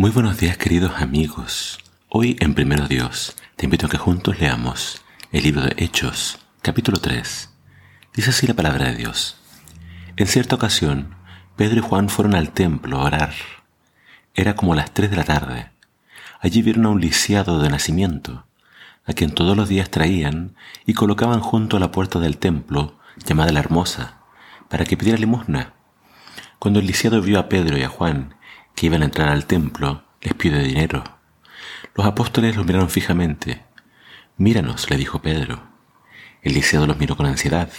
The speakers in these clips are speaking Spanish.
Muy buenos días queridos amigos. Hoy en Primero Dios te invito a que juntos leamos el libro de Hechos, capítulo 3. Dice así la palabra de Dios. En cierta ocasión, Pedro y Juan fueron al templo a orar. Era como las 3 de la tarde. Allí vieron a un lisiado de nacimiento, a quien todos los días traían y colocaban junto a la puerta del templo, llamada la Hermosa, para que pidiera limosna. Cuando el lisiado vio a Pedro y a Juan que iban a entrar al templo, les pide dinero. Los apóstoles los miraron fijamente. Míranos, le dijo Pedro. El lisiado los miró con ansiedad,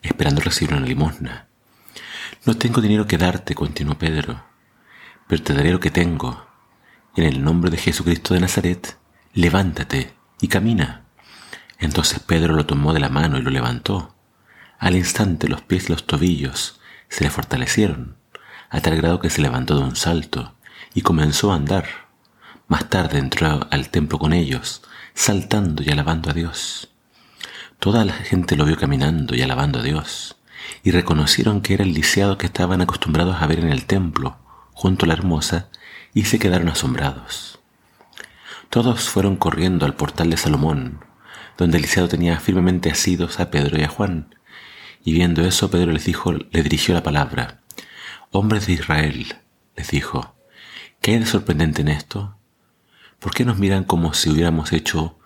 esperando recibir una limosna. No tengo dinero que darte, continuó Pedro, pero te daré lo que tengo. En el nombre de Jesucristo de Nazaret, levántate y camina. Entonces Pedro lo tomó de la mano y lo levantó. Al instante los pies y los tobillos se le fortalecieron a tal grado que se levantó de un salto y comenzó a andar. Más tarde entró al templo con ellos, saltando y alabando a Dios. Toda la gente lo vio caminando y alabando a Dios, y reconocieron que era el lisiado que estaban acostumbrados a ver en el templo, junto a la hermosa, y se quedaron asombrados. Todos fueron corriendo al portal de Salomón, donde el lisiado tenía firmemente asidos a Pedro y a Juan, y viendo eso Pedro les dijo, le dirigió la palabra, Hombres de Israel, les dijo, ¿qué hay de sorprendente en esto? ¿Por qué nos miran como si hubiéramos hecho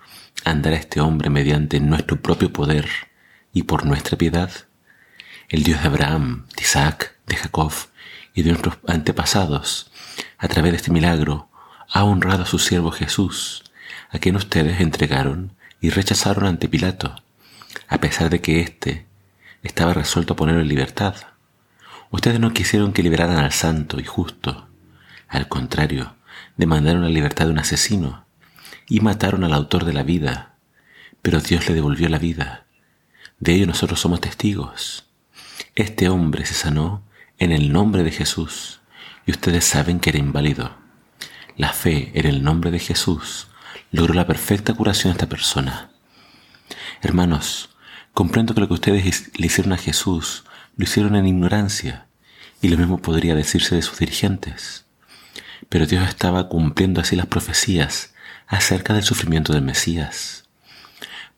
andar a este hombre mediante nuestro propio poder y por nuestra piedad? El Dios de Abraham, de Isaac, de Jacob y de nuestros antepasados, a través de este milagro, ha honrado a su siervo Jesús, a quien ustedes entregaron y rechazaron ante Pilato, a pesar de que éste estaba resuelto a ponerlo en libertad. Ustedes no quisieron que liberaran al santo y justo. Al contrario, demandaron la libertad de un asesino y mataron al autor de la vida. Pero Dios le devolvió la vida. De ello nosotros somos testigos. Este hombre se sanó en el nombre de Jesús y ustedes saben que era inválido. La fe en el nombre de Jesús logró la perfecta curación a esta persona. Hermanos, comprendo que lo que ustedes le hicieron a Jesús lo hicieron en ignorancia, y lo mismo podría decirse de sus dirigentes. Pero Dios estaba cumpliendo así las profecías acerca del sufrimiento del Mesías.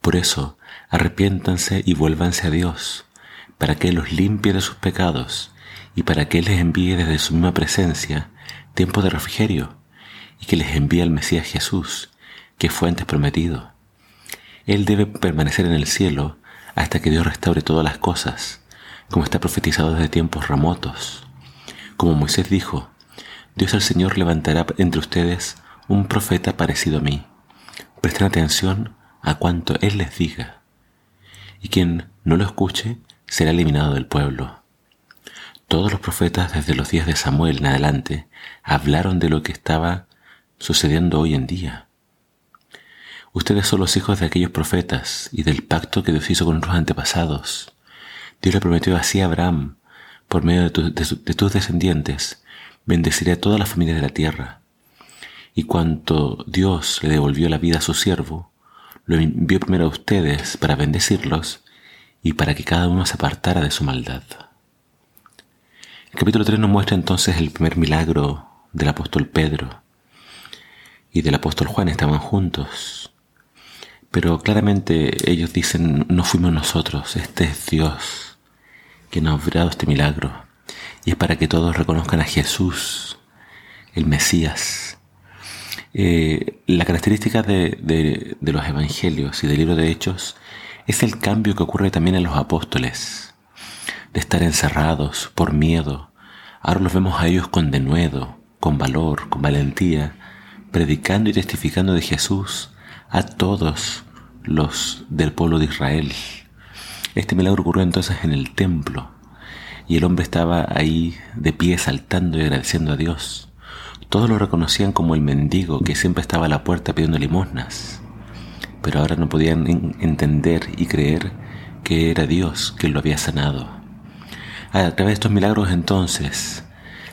Por eso, arrepiéntanse y vuélvanse a Dios, para que los limpie de sus pecados y para que les envíe desde su misma presencia tiempo de refrigerio y que les envíe al Mesías Jesús, que fue antes prometido. Él debe permanecer en el cielo hasta que Dios restaure todas las cosas como está profetizado desde tiempos remotos. Como Moisés dijo, Dios el Señor levantará entre ustedes un profeta parecido a mí. Presten atención a cuanto Él les diga. Y quien no lo escuche será eliminado del pueblo. Todos los profetas desde los días de Samuel en adelante hablaron de lo que estaba sucediendo hoy en día. Ustedes son los hijos de aquellos profetas y del pacto que Dios hizo con nuestros antepasados. Dios le prometió así a Abraham, por medio de, tus descendientes, bendeciré a todas las familias de la tierra. Y cuanto Dios le devolvió la vida a su siervo, lo envió primero a ustedes para bendecirlos y para que cada uno se apartara de su maldad. El capítulo 3 nos muestra entonces el primer milagro del apóstol Pedro y del apóstol Juan estaban juntos. Pero claramente ellos dicen, no fuimos nosotros, este es Dios que nos ha dado este milagro. Y es para que todos reconozcan a Jesús, el Mesías. Eh, la característica de, de, los evangelios y del libro de Hechos es el cambio que ocurre también en los apóstoles, de estar encerrados por miedo. Ahora los vemos a ellos con denuedo, con valor, con valentía, predicando y testificando de Jesús a todos los del pueblo de Israel. Este milagro ocurrió entonces en el templo y el hombre estaba ahí de pie saltando y agradeciendo a Dios. Todos lo reconocían como el mendigo que siempre estaba a la puerta pidiendo limosnas, pero ahora no podían entender y creer que era Dios quien lo había sanado. A través de estos milagros entonces,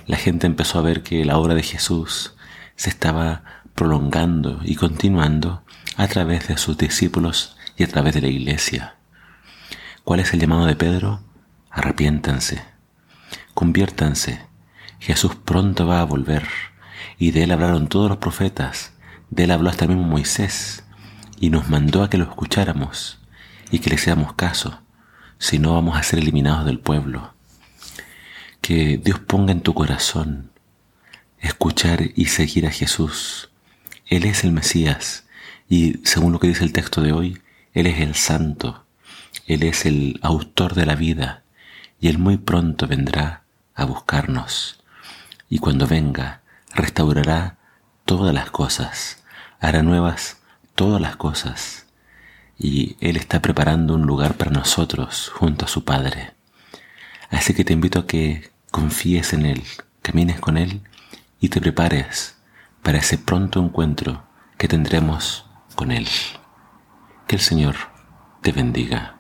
la gente empezó a ver que la obra de Jesús se estaba prolongando y continuando a través de sus discípulos y a través de la iglesia. ¿Cuál es el llamado de Pedro? Arrepiéntanse, conviértanse. Jesús pronto va a volver y de Él hablaron todos los profetas, de Él habló hasta el mismo Moisés, y nos mandó a que lo escucháramos y que le hiciéramos caso, si no vamos a ser eliminados del pueblo. Que Dios ponga en tu corazón escuchar y seguir a Jesús. Él es el Mesías y según lo que dice el texto de hoy, Él es el Santo, Él es el autor de la vida y Él muy pronto vendrá a buscarnos. Y cuando venga, restaurará todas las cosas, hará nuevas todas las cosas. Y Él está preparando un lugar para nosotros junto a su Padre. Así que te invito a que confíes en Él, camines con Él y te prepares para ese pronto encuentro que tendremos con Él. Que el Señor te bendiga.